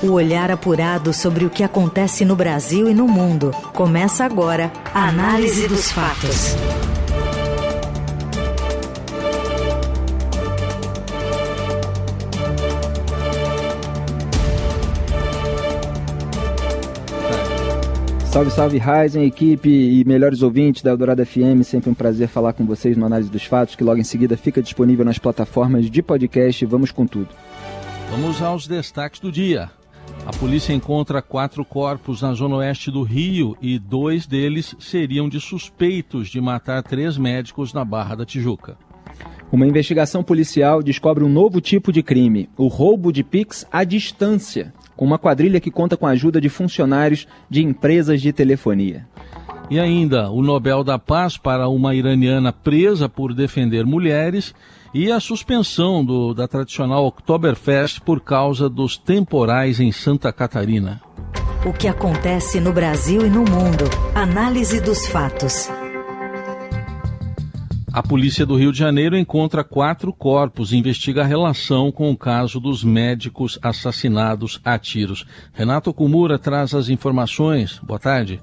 O olhar apurado sobre o que acontece no Brasil e no mundo. Começa agora a Análise dos Fatos. Salve, salve, Ryzen, equipe e melhores ouvintes da Eldorado FM. Sempre um prazer falar com vocês no Análise dos Fatos, que logo em seguida fica disponível nas plataformas de podcast. Vamos com tudo. Vamos aos destaques do dia. A polícia encontra quatro corpos na zona oeste do Rio e dois deles seriam de suspeitos de matar três médicos na Barra da Tijuca. Uma investigação policial descobre um novo tipo de crime: o roubo de Pix à distância, com uma quadrilha que conta com a ajuda de funcionários de empresas de telefonia. E ainda o Nobel da Paz para uma iraniana presa por defender mulheres e a suspensão do, da tradicional Oktoberfest por causa dos temporais em Santa Catarina. O que acontece no Brasil e no mundo. Análise dos fatos. A polícia do Rio de Janeiro encontra quatro corpos e investiga a relação com o caso dos médicos assassinados a tiros. Renato Kumura traz as informações. Boa tarde.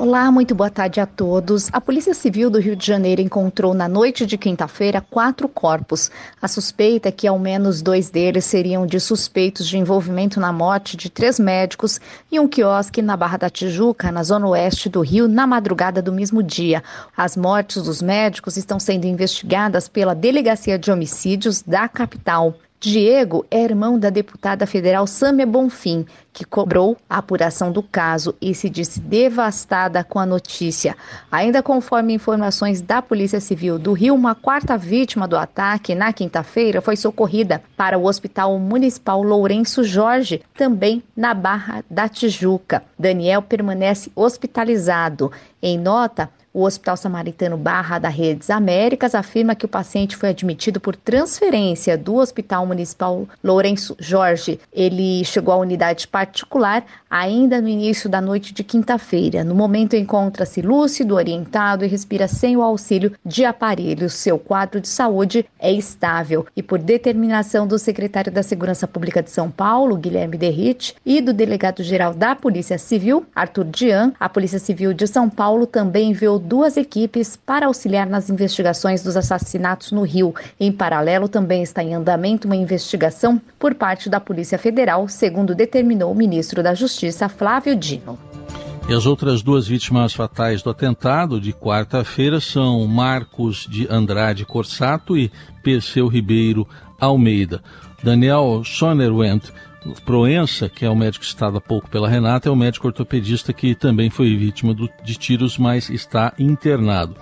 Olá, muito boa tarde a todos. A Polícia Civil do Rio de Janeiro encontrou na noite de quinta-feira quatro corpos. A suspeita é que ao menos dois deles seriam de suspeitos de envolvimento na morte de três médicos em um quiosque na Barra da Tijuca, na zona oeste do Rio, na madrugada do mesmo dia. As mortes dos médicos estão sendo investigadas pela Delegacia de Homicídios da capital. Diego é irmão da deputada federal Sâmia Bonfim, que cobrou a apuração do caso e se disse devastada com a notícia. Ainda conforme informações da Polícia Civil do Rio, uma quarta vítima do ataque na quinta-feira foi socorrida para o Hospital Municipal Lourenço Jorge, também na Barra da Tijuca. Daniel permanece hospitalizado. Em nota, o Hospital Samaritano Barra da Redes Américas afirma que o paciente foi admitido por transferência do Hospital Municipal Lourenço Jorge. Ele chegou à unidade particular ainda no início da noite de quinta-feira. No momento, encontra-se lúcido, orientado e respira sem o auxílio de aparelhos. Seu quadro de saúde é estável e, por determinação do secretário da Segurança Pública de São Paulo, Guilherme Derrite, e do delegado-geral da Polícia Civil, Arthur Dian, a Polícia Civil de São Paulo também enviou duas equipes para auxiliar nas investigações dos assassinatos no Rio. Em paralelo, também está em andamento uma investigação por parte da Polícia Federal, segundo determinou o ministro da Justiça, Flávio Dino. E as outras duas vítimas fatais do atentado de quarta-feira são Marcos de Andrade Corsato e Perseu Ribeiro Almeida. Daniel Sonnerwendt Proença, que é o médico citado há pouco pela Renata, é o médico ortopedista que também foi vítima do, de tiros, mas está internado.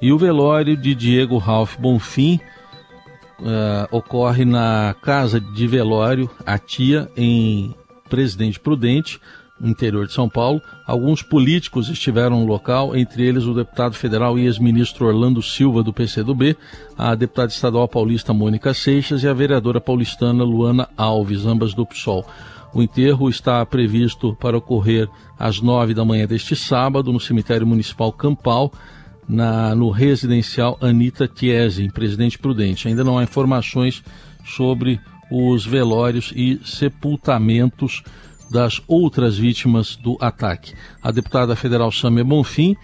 E o velório de Diego Ralph Bonfim uh, ocorre na casa de velório, a tia, em Presidente Prudente, interior de São Paulo. Alguns políticos estiveram no local, entre eles o deputado federal e ex-ministro Orlando Silva, do PCdoB, a deputada estadual paulista Mônica Seixas e a vereadora paulistana Luana Alves, ambas do PSOL. O enterro está previsto para ocorrer às nove da manhã deste sábado no cemitério municipal Campal, na, no residencial Anita Chiesi, em Presidente Prudente. Ainda não há informações sobre os velórios e sepultamentos das outras vítimas do ataque. A deputada federal Samia Bonfim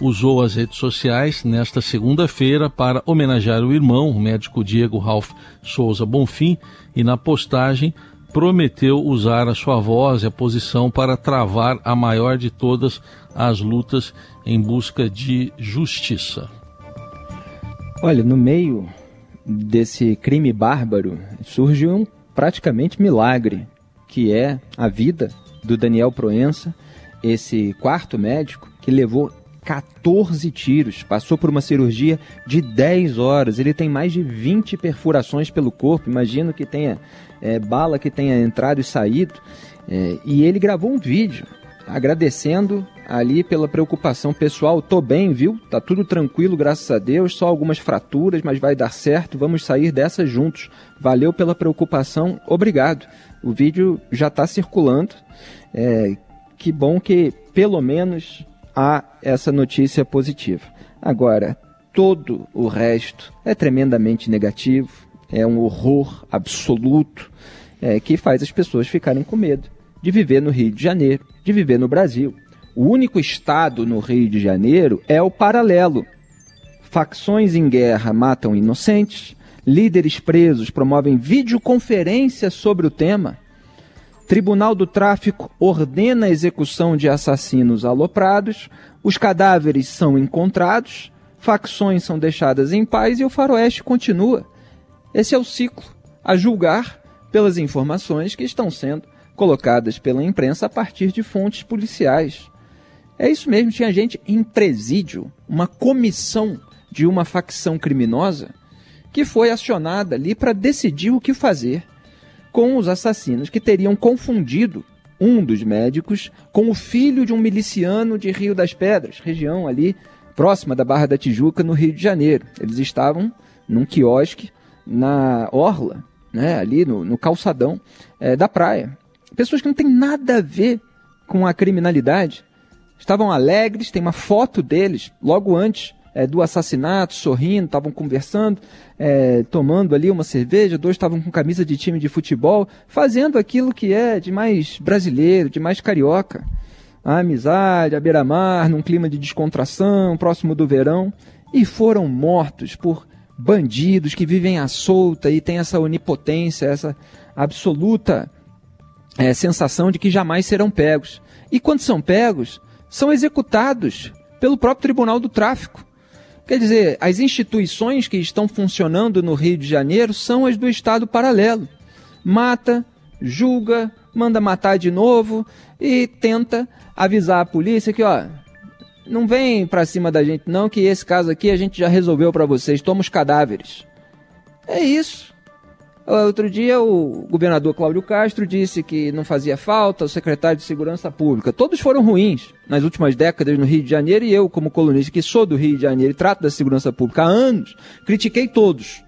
usou as redes sociais nesta segunda-feira para homenagear o irmão, o médico Diego Ralph Souza Bonfim, e na postagem prometeu usar a sua voz e a posição para travar a maior de todas as lutas em busca de justiça. Olha, no meio desse crime bárbaro surge um praticamente milagre que é a vida do Daniel Proença, esse quarto médico que levou 14 tiros, passou por uma cirurgia de 10 horas. Ele tem mais de 20 perfurações pelo corpo. Imagino que tenha é, bala que tenha entrado e saído. É, e ele gravou um vídeo agradecendo ali pela preocupação pessoal. Tô bem, viu? Tá tudo tranquilo, graças a Deus. Só algumas fraturas, mas vai dar certo. Vamos sair dessa juntos. Valeu pela preocupação. Obrigado. O vídeo já está circulando. É, que bom que pelo menos há essa notícia positiva. Agora, todo o resto é tremendamente negativo, é um horror absoluto. é, que faz as pessoas ficarem com medo de viver no Rio de Janeiro, de viver no Brasil. O único estado no Rio de Janeiro é o paralelo. Facções em guerra matam inocentes, líderes presos promovem videoconferência sobre o tema. Tribunal do Tráfico ordena a execução de assassinos aloprados, os cadáveres são encontrados, facções são deixadas em paz e o faroeste continua. Esse é o ciclo, a julgar pelas informações que estão sendo colocadas pela imprensa a partir de fontes policiais. É isso mesmo, tinha gente em presídio, uma comissão de uma facção criminosa que foi acionada ali para decidir o que fazer com os assassinos que teriam confundido um dos médicos com o filho de um miliciano de Rio das Pedras, região ali próxima da Barra da Tijuca, no Rio de Janeiro. Eles estavam num quiosque na orla, né, ali no, no calçadão é, da praia. Pessoas que não têm nada a ver com a criminalidade. Estavam alegres, tem uma foto deles logo antes é, do assassinato, sorrindo, estavam conversando, é, tomando ali uma cerveja, dois estavam com camisa de time de futebol, fazendo aquilo que é de mais brasileiro, de mais carioca. A amizade, a beira-mar, num clima de descontração, próximo do verão, e foram mortos por bandidos que vivem à solta e têm essa onipotência, essa absoluta é, sensação de que jamais serão pegos. E quando são pegos, são executados pelo próprio Tribunal do Tráfico. Quer dizer, as instituições que estão funcionando no Rio de Janeiro são as do Estado paralelo. Mata, julga, manda matar de novo e tenta avisar a polícia que, ó, não vem pra cima da gente não, que esse caso aqui a gente já resolveu para vocês, toma os cadáveres. É isso. Outro dia, o governador Cláudio Castro disse que não fazia falta o secretário de Segurança Pública. Todos foram ruins nas últimas décadas no Rio de Janeiro e eu, como colunista que sou do Rio de Janeiro e trato da segurança pública há anos, critiquei todos.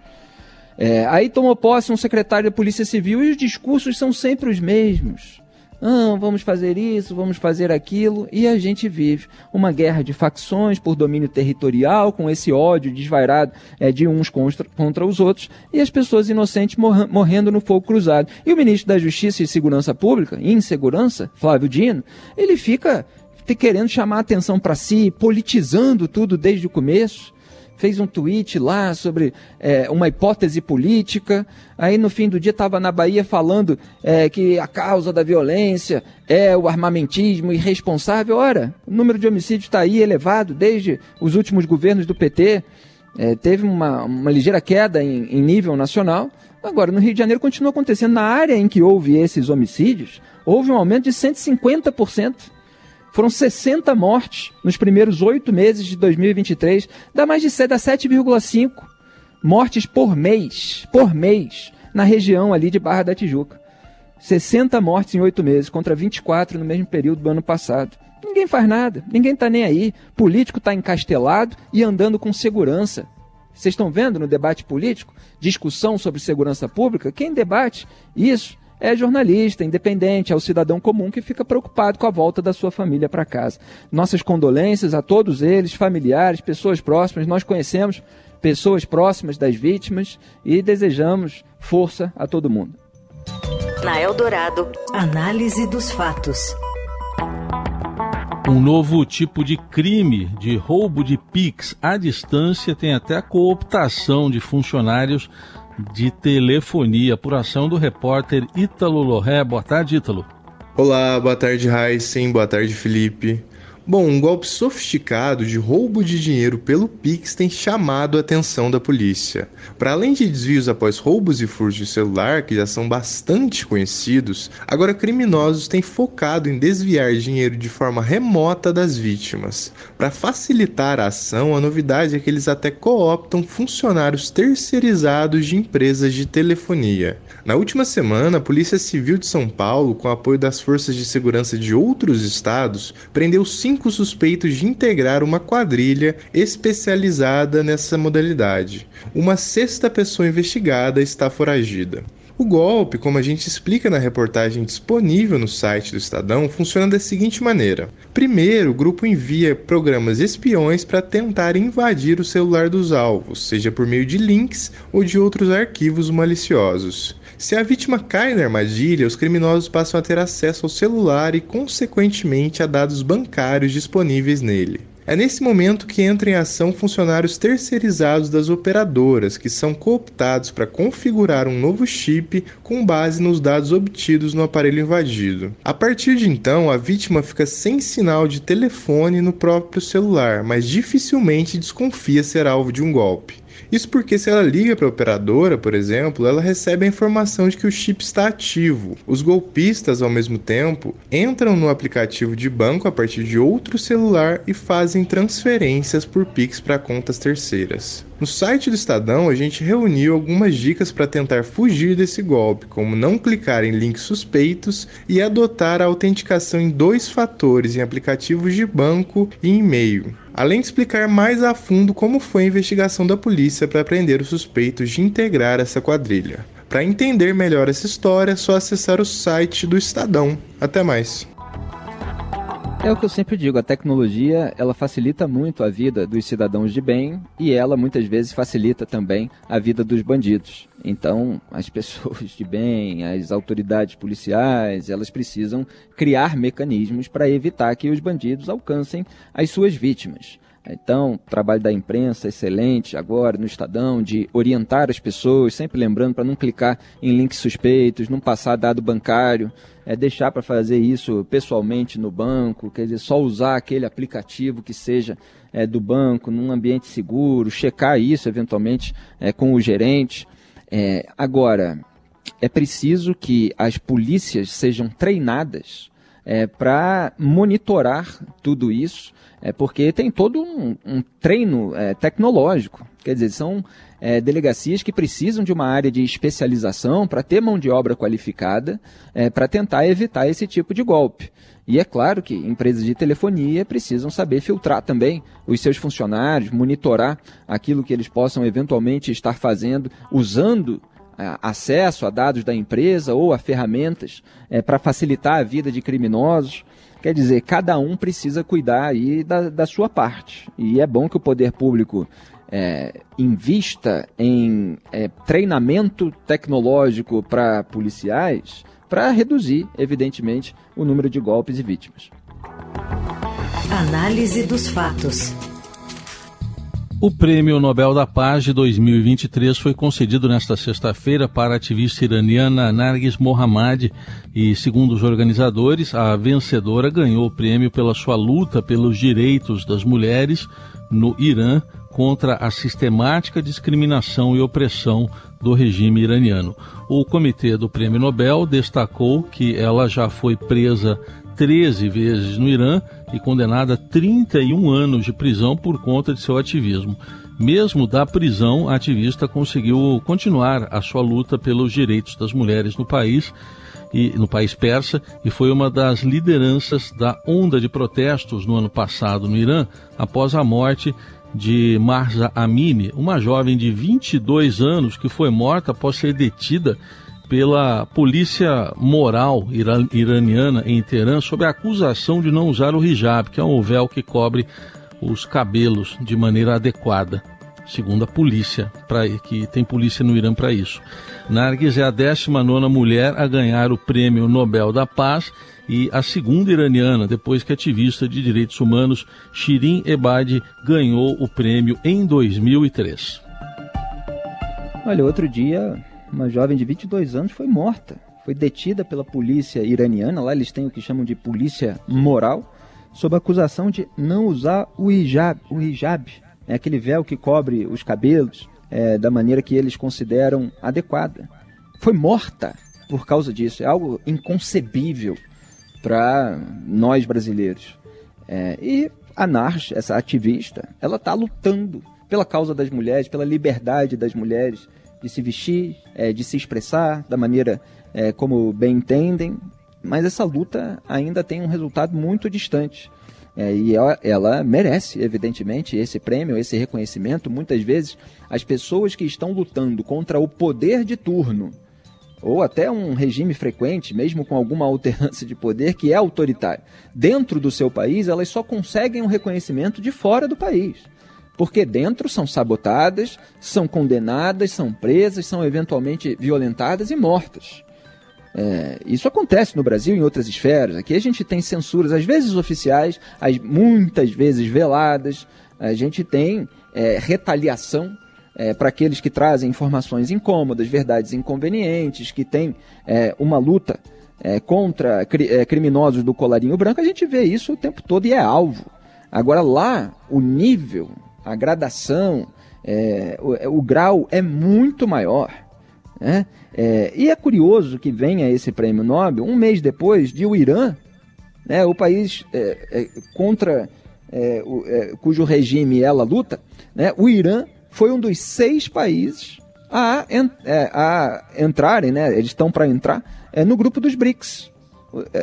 É, aí tomou posse um secretário da Polícia Civil e os discursos são sempre os mesmos ah, vamos fazer isso, vamos fazer aquilo, e a gente vive uma guerra de facções por domínio territorial, com esse ódio desvairado é, de uns contra, contra os outros, e as pessoas inocentes mor morrendo no fogo cruzado. E o ministro da Justiça e Segurança Pública, insegurança, Flávio Dino, ele fica querendo chamar a atenção para si, politizando tudo desde o começo fez um tweet lá sobre é, uma hipótese política. Aí no fim do dia estava na Bahia falando é, que a causa da violência é o armamentismo irresponsável. Ora, o número de homicídios está aí elevado desde os últimos governos do PT. É, teve uma, uma ligeira queda em, em nível nacional. Agora, no Rio de Janeiro continua acontecendo. Na área em que houve esses homicídios, houve um aumento de 150%. Foram 60 mortes nos primeiros oito meses de 2023, dá mais de 7,5 mortes por mês, por mês, na região ali de Barra da Tijuca. 60 mortes em oito meses, contra 24 no mesmo período do ano passado. Ninguém faz nada, ninguém está nem aí. Político está encastelado e andando com segurança. Vocês estão vendo no debate político discussão sobre segurança pública? Quem debate isso é jornalista, independente, é o cidadão comum que fica preocupado com a volta da sua família para casa. Nossas condolências a todos eles, familiares, pessoas próximas. Nós conhecemos pessoas próximas das vítimas e desejamos força a todo mundo. Na Eldorado, análise dos fatos. Um novo tipo de crime de roubo de PIX à distância tem até a cooptação de funcionários de telefonia, por ação do repórter Ítalo Lorré. Boa tarde, Ítalo. Olá, boa tarde, Heisen. Boa tarde, Felipe. Bom, um golpe sofisticado de roubo de dinheiro pelo Pix tem chamado a atenção da polícia. Para além de desvios após roubos e furtos de celular, que já são bastante conhecidos, agora criminosos têm focado em desviar dinheiro de forma remota das vítimas. Para facilitar a ação, a novidade é que eles até cooptam funcionários terceirizados de empresas de telefonia. Na última semana, a Polícia Civil de São Paulo, com apoio das forças de segurança de outros estados, prendeu cinco suspeitos de integrar uma quadrilha especializada nessa modalidade. Uma sexta pessoa investigada está foragida. O golpe, como a gente explica na reportagem disponível no site do Estadão, funciona da seguinte maneira: primeiro, o grupo envia programas espiões para tentar invadir o celular dos alvos, seja por meio de links ou de outros arquivos maliciosos. Se a vítima cai na armadilha, os criminosos passam a ter acesso ao celular e, consequentemente, a dados bancários disponíveis nele. É nesse momento que entram em ação funcionários terceirizados das operadoras, que são cooptados para configurar um novo chip com base nos dados obtidos no aparelho invadido. A partir de então, a vítima fica sem sinal de telefone no próprio celular, mas dificilmente desconfia ser alvo de um golpe. Isso porque se ela liga para a operadora, por exemplo, ela recebe a informação de que o chip está ativo. Os golpistas, ao mesmo tempo, entram no aplicativo de banco a partir de outro celular e fazem transferências por Pix para contas terceiras. No site do Estadão, a gente reuniu algumas dicas para tentar fugir desse golpe, como não clicar em links suspeitos e adotar a autenticação em dois fatores em aplicativos de banco e e-mail. Além de explicar mais a fundo como foi a investigação da polícia para prender os suspeitos de integrar essa quadrilha. Para entender melhor essa história, é só acessar o site do Estadão. Até mais. É o que eu sempre digo, a tecnologia ela facilita muito a vida dos cidadãos de bem e ela muitas vezes facilita também a vida dos bandidos. Então, as pessoas de bem, as autoridades policiais, elas precisam criar mecanismos para evitar que os bandidos alcancem as suas vítimas. Então, trabalho da imprensa excelente agora no Estadão de orientar as pessoas, sempre lembrando para não clicar em links suspeitos, não passar dado bancário, é deixar para fazer isso pessoalmente no banco, quer dizer, só usar aquele aplicativo que seja é, do banco num ambiente seguro, checar isso eventualmente é, com o gerente. É, agora, é preciso que as polícias sejam treinadas é, para monitorar tudo isso é porque tem todo um, um treino é, tecnológico. Quer dizer, são é, delegacias que precisam de uma área de especialização para ter mão de obra qualificada é, para tentar evitar esse tipo de golpe. E é claro que empresas de telefonia precisam saber filtrar também os seus funcionários, monitorar aquilo que eles possam eventualmente estar fazendo, usando é, acesso a dados da empresa ou a ferramentas é, para facilitar a vida de criminosos. Quer dizer, cada um precisa cuidar aí da, da sua parte. E é bom que o poder público é, invista em é, treinamento tecnológico para policiais para reduzir, evidentemente, o número de golpes e vítimas. Análise dos fatos. O Prêmio Nobel da Paz de 2023 foi concedido nesta sexta-feira para a ativista iraniana Nargis Mohammadi e, segundo os organizadores, a vencedora ganhou o prêmio pela sua luta pelos direitos das mulheres no Irã contra a sistemática discriminação e opressão do regime iraniano. O comitê do Prêmio Nobel destacou que ela já foi presa 13 vezes no Irã e condenada a 31 anos de prisão por conta de seu ativismo. Mesmo da prisão, a ativista conseguiu continuar a sua luta pelos direitos das mulheres no país e no país persa e foi uma das lideranças da onda de protestos no ano passado no Irã após a morte de Marza Amini, uma jovem de 22 anos que foi morta após ser detida pela polícia moral iraniana em Teherã sob a acusação de não usar o hijab, que é um véu que cobre os cabelos de maneira adequada, segundo a polícia, pra, que tem polícia no Irã para isso. Nargis é a 19 mulher a ganhar o Prêmio Nobel da Paz e a segunda iraniana, depois que ativista de direitos humanos Shirin Ebadi ganhou o prêmio em 2003. Olha, outro dia uma jovem de 22 anos foi morta. Foi detida pela polícia iraniana, lá eles têm o que chamam de polícia moral, sob acusação de não usar o hijab. O hijab é aquele véu que cobre os cabelos é, da maneira que eles consideram adequada. Foi morta por causa disso. É algo inconcebível para nós brasileiros. É, e a Narsh, essa ativista, ela está lutando pela causa das mulheres, pela liberdade das mulheres de se vestir, é, de se expressar da maneira é, como bem entendem, mas essa luta ainda tem um resultado muito distante. É, e ela, ela, merece, evidentemente, esse prêmio, esse reconhecimento. Muitas vezes, as pessoas que estão lutando contra o poder de turno, ou até um regime frequente, mesmo com alguma alternância de poder, que é autoritário, dentro do seu país, elas só conseguem um reconhecimento de fora do país. Porque dentro são sabotadas, são condenadas, são presas, são eventualmente violentadas e mortas. É, isso acontece no Brasil e em outras esferas. Aqui a gente tem censuras, às vezes oficiais, as, muitas vezes veladas. A gente tem é, retaliação é, para aqueles que trazem informações incômodas, verdades inconvenientes, que tem é, uma luta é, contra cri, é, criminosos do colarinho branco. A gente vê isso o tempo todo e é alvo. Agora lá, o nível, a gradação, o, o grau é muito maior. Né? É, e é curioso que venha esse prêmio Nobel um mês depois de o Irã, né, o país é, é, contra é, o, é, cujo regime ela luta, né, o Irã foi um dos seis países a, é, a entrarem, né, eles estão para entrar, no grupo dos BRICS.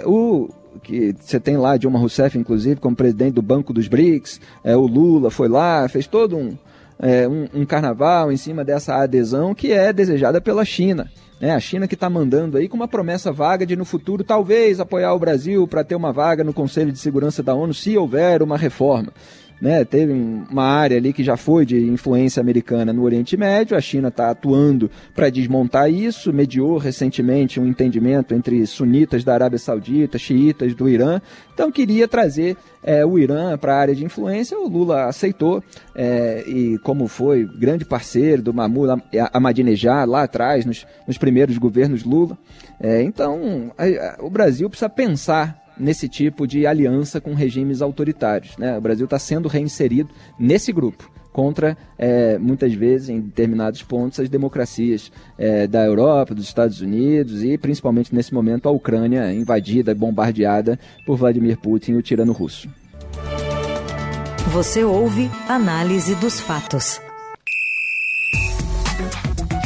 O, que você tem lá Dilma Rousseff, inclusive, como presidente do Banco dos BRICS, o Lula foi lá, fez todo um, é, um, um, carnaval em cima dessa adesão que é desejada pela China. Né? A China que está mandando aí com uma promessa vaga de no futuro talvez apoiar o Brasil para ter uma vaga no Conselho de Segurança da ONU se houver uma reforma. Né, teve uma área ali que já foi de influência americana no Oriente Médio, a China está atuando para desmontar isso, mediou recentemente um entendimento entre sunitas da Arábia Saudita, xiitas do Irã, então queria trazer é, o Irã para a área de influência, o Lula aceitou, é, e como foi grande parceiro do Mahmoud Ahmadinejad lá atrás, nos, nos primeiros governos Lula, é, então a, a, o Brasil precisa pensar nesse tipo de aliança com regimes autoritários. Né? O Brasil está sendo reinserido nesse grupo contra, é, muitas vezes, em determinados pontos, as democracias é, da Europa, dos Estados Unidos e, principalmente nesse momento, a Ucrânia invadida, bombardeada por Vladimir Putin, o tirano russo. Você ouve Análise dos Fatos.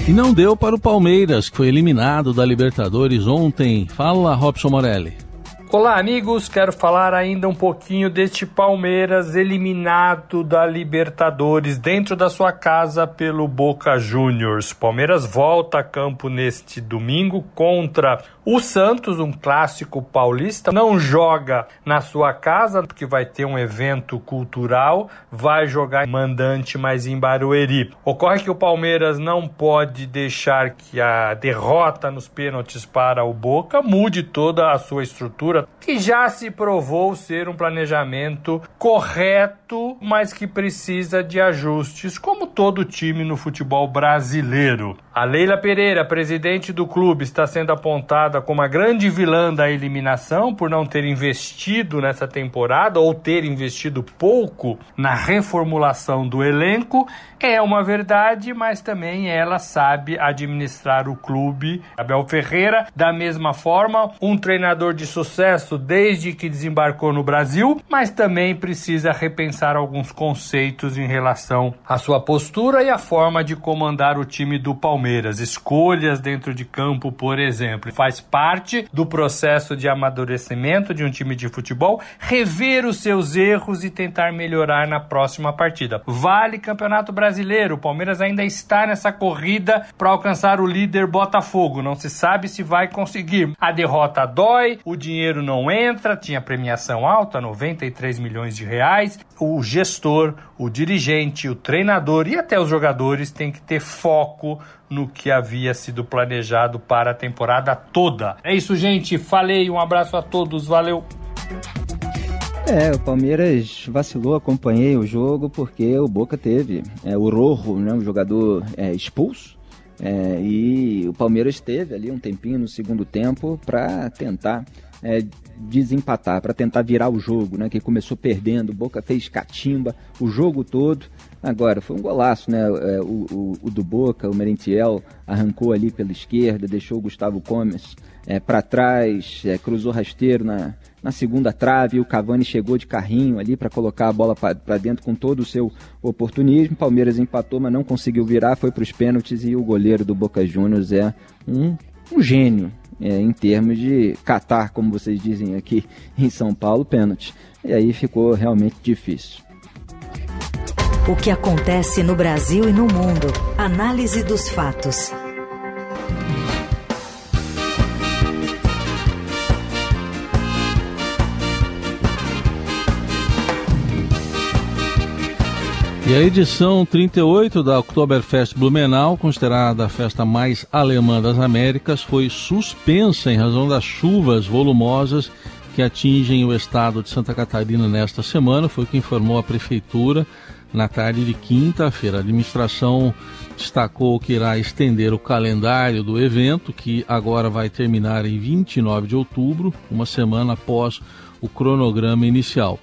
E não deu para o Palmeiras, que foi eliminado da Libertadores ontem. Fala, Robson Morelli. Olá, amigos. Quero falar ainda um pouquinho deste Palmeiras eliminado da Libertadores dentro da sua casa pelo Boca Juniors. Palmeiras volta a campo neste domingo contra o Santos, um clássico paulista. Não joga na sua casa, porque vai ter um evento cultural, vai jogar mandante, mas em Barueri. Ocorre que o Palmeiras não pode deixar que a derrota nos pênaltis para o Boca mude toda a sua estrutura que já se provou ser um planejamento correto, mas que precisa de ajustes, como todo time no futebol brasileiro. A Leila Pereira, presidente do clube, está sendo apontada como a grande vilã da eliminação por não ter investido nessa temporada ou ter investido pouco na reformulação do elenco. É uma verdade, mas também ela sabe administrar o clube. Abel Ferreira, da mesma forma, um treinador de sucesso desde que desembarcou no Brasil, mas também precisa repensar alguns conceitos em relação à sua postura e à forma de comandar o time do Palmeiras. Palmeiras, escolhas dentro de campo, por exemplo. Faz parte do processo de amadurecimento de um time de futebol, rever os seus erros e tentar melhorar na próxima partida. Vale Campeonato Brasileiro, o Palmeiras ainda está nessa corrida para alcançar o líder Botafogo. Não se sabe se vai conseguir. A derrota dói, o dinheiro não entra, tinha premiação alta, 93 milhões de reais. O gestor, o dirigente, o treinador e até os jogadores têm que ter foco no que havia sido planejado para a temporada toda. É isso, gente. Falei, um abraço a todos, valeu. É, o Palmeiras vacilou, acompanhei o jogo porque o Boca teve é, o Rojo, né, o jogador é, expulso, é, e o Palmeiras teve ali um tempinho no segundo tempo para tentar é, desempatar, para tentar virar o jogo, né? Que começou perdendo, Boca fez catimba o jogo todo. Agora, foi um golaço, né? É, o, o, o do Boca, o Merentiel arrancou ali pela esquerda, deixou o Gustavo Gomes é, para trás, é, cruzou rasteiro na, na segunda trave, o Cavani chegou de carrinho ali para colocar a bola para dentro com todo o seu oportunismo. Palmeiras empatou, mas não conseguiu virar, foi para os pênaltis e o goleiro do Boca Juniors é um, um gênio, é, em termos de catar, como vocês dizem aqui em São Paulo, pênalti. E aí ficou realmente difícil. O que acontece no Brasil e no mundo. Análise dos fatos. E a edição 38 da Oktoberfest Blumenau, considerada a festa mais alemã das Américas, foi suspensa em razão das chuvas volumosas que atingem o estado de Santa Catarina nesta semana, foi o que informou a prefeitura na tarde de quinta-feira. A administração destacou que irá estender o calendário do evento, que agora vai terminar em 29 de outubro, uma semana após o cronograma inicial.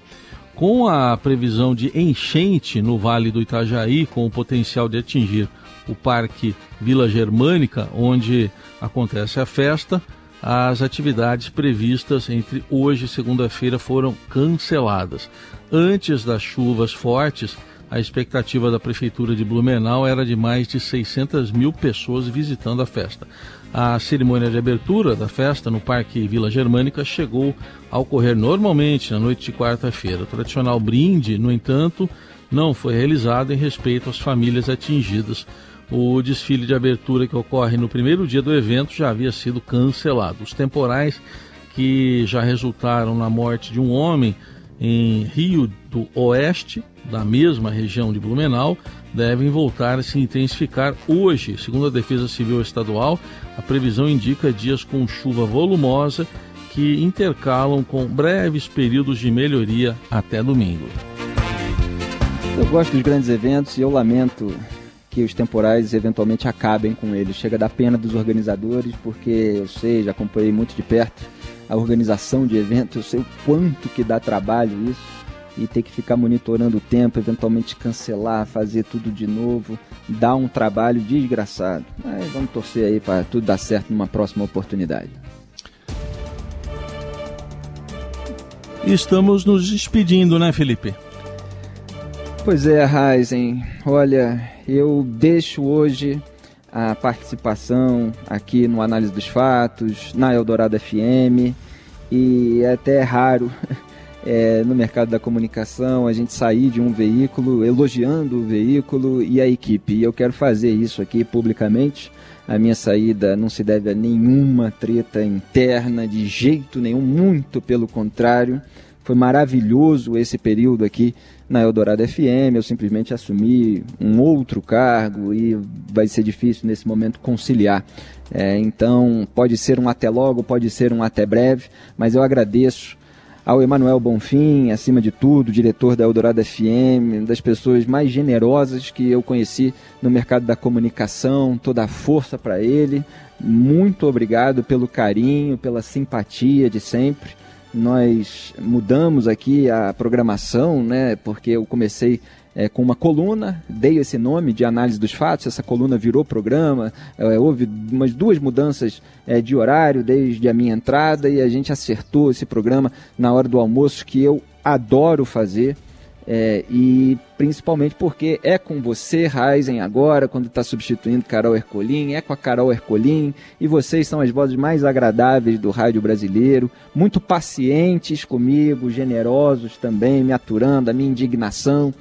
Com a previsão de enchente no Vale do Itajaí, com o potencial de atingir o Parque Vila Germânica, onde acontece a festa, as atividades previstas entre hoje e segunda-feira foram canceladas. Antes das chuvas fortes, a expectativa da Prefeitura de Blumenau era de mais de 600 mil pessoas visitando a festa. A cerimônia de abertura da festa no Parque Vila Germânica chegou a ocorrer normalmente na noite de quarta-feira. O tradicional brinde, no entanto, não foi realizado em respeito às famílias atingidas. O desfile de abertura que ocorre no primeiro dia do evento já havia sido cancelado. Os temporais que já resultaram na morte de um homem em Rio do Oeste, da mesma região de Blumenau, devem voltar a se intensificar hoje. Segundo a Defesa Civil Estadual, a previsão indica dias com chuva volumosa que intercalam com breves períodos de melhoria até domingo. Eu gosto dos grandes eventos e eu lamento que os temporais eventualmente acabem com eles. Chega da pena dos organizadores, porque eu sei, já acompanhei muito de perto a organização de eventos, eu sei o quanto que dá trabalho isso e ter que ficar monitorando o tempo, eventualmente cancelar, fazer tudo de novo, dá um trabalho desgraçado. Mas vamos torcer aí para tudo dar certo numa próxima oportunidade. Estamos nos despedindo, né, Felipe? Pois é, Raizen. Olha, eu deixo hoje a participação aqui no Análise dos Fatos, na Eldorado FM, e é até raro é, no mercado da comunicação, a gente sair de um veículo elogiando o veículo e a equipe. E eu quero fazer isso aqui publicamente. A minha saída não se deve a nenhuma treta interna, de jeito nenhum, muito pelo contrário. Foi maravilhoso esse período aqui na Eldorado FM. Eu simplesmente assumi um outro cargo e vai ser difícil nesse momento conciliar. É, então, pode ser um até logo, pode ser um até breve, mas eu agradeço ao Emanuel Bonfim, acima de tudo, diretor da Eldorado FM, das pessoas mais generosas que eu conheci no mercado da comunicação, toda a força para ele. Muito obrigado pelo carinho, pela simpatia de sempre. Nós mudamos aqui a programação, né, porque eu comecei é, com uma coluna, dei esse nome de análise dos fatos, essa coluna virou programa, é, houve umas duas mudanças é, de horário desde a minha entrada e a gente acertou esse programa na hora do almoço que eu adoro fazer. É, e principalmente porque é com você, Raizen, agora, quando está substituindo Carol Ercolim, é com a Carol Ercolim, e vocês são as vozes mais agradáveis do rádio brasileiro, muito pacientes comigo, generosos também, me aturando a minha indignação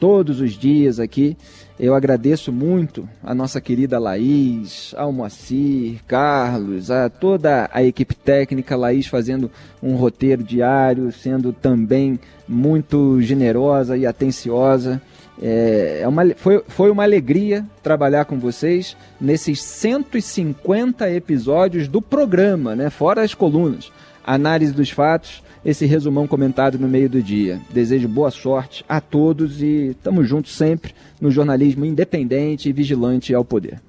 todos os dias aqui. Eu agradeço muito a nossa querida Laís, ao Moacir, Carlos, a toda a equipe técnica, Laís fazendo um roteiro diário, sendo também muito generosa e atenciosa. É, é uma, foi, foi uma alegria trabalhar com vocês nesses 150 episódios do programa, né? fora as colunas. Análise dos fatos esse resumão comentado no meio do dia. Desejo boa sorte a todos e estamos juntos sempre no jornalismo independente e vigilante ao poder.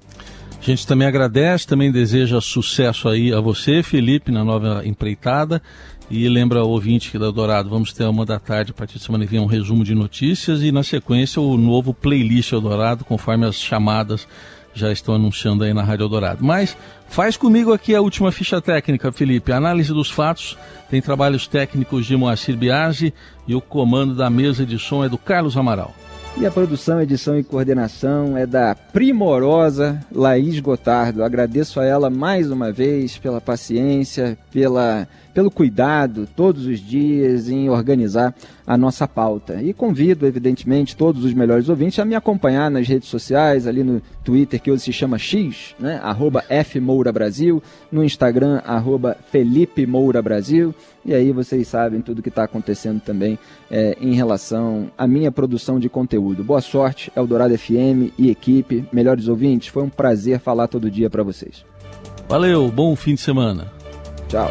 A gente também agradece, também deseja sucesso aí a você, Felipe, na nova empreitada. E lembra ao ouvinte que da Dourado, vamos ter uma da tarde, a partir de semana que vem, um resumo de notícias e na sequência o novo playlist Eldorado, conforme as chamadas já estão anunciando aí na Rádio Eldorado. Mas faz comigo aqui a última ficha técnica, Felipe. Análise dos fatos tem trabalhos técnicos de Moacir Biasi e o comando da mesa de som é do Carlos Amaral. E a produção, edição e coordenação é da primorosa Laís Gotardo. Agradeço a ela mais uma vez pela paciência, pela pelo cuidado todos os dias em organizar a nossa pauta. E convido, evidentemente, todos os melhores ouvintes a me acompanhar nas redes sociais, ali no Twitter, que hoje se chama X, né? arroba Brasil, no Instagram, arroba Felipe Moura Brasil. E aí vocês sabem tudo o que está acontecendo também é, em relação à minha produção de conteúdo conteúdo. Boa sorte, Eldorado FM e equipe, melhores ouvintes. Foi um prazer falar todo dia para vocês. Valeu, bom fim de semana. Tchau.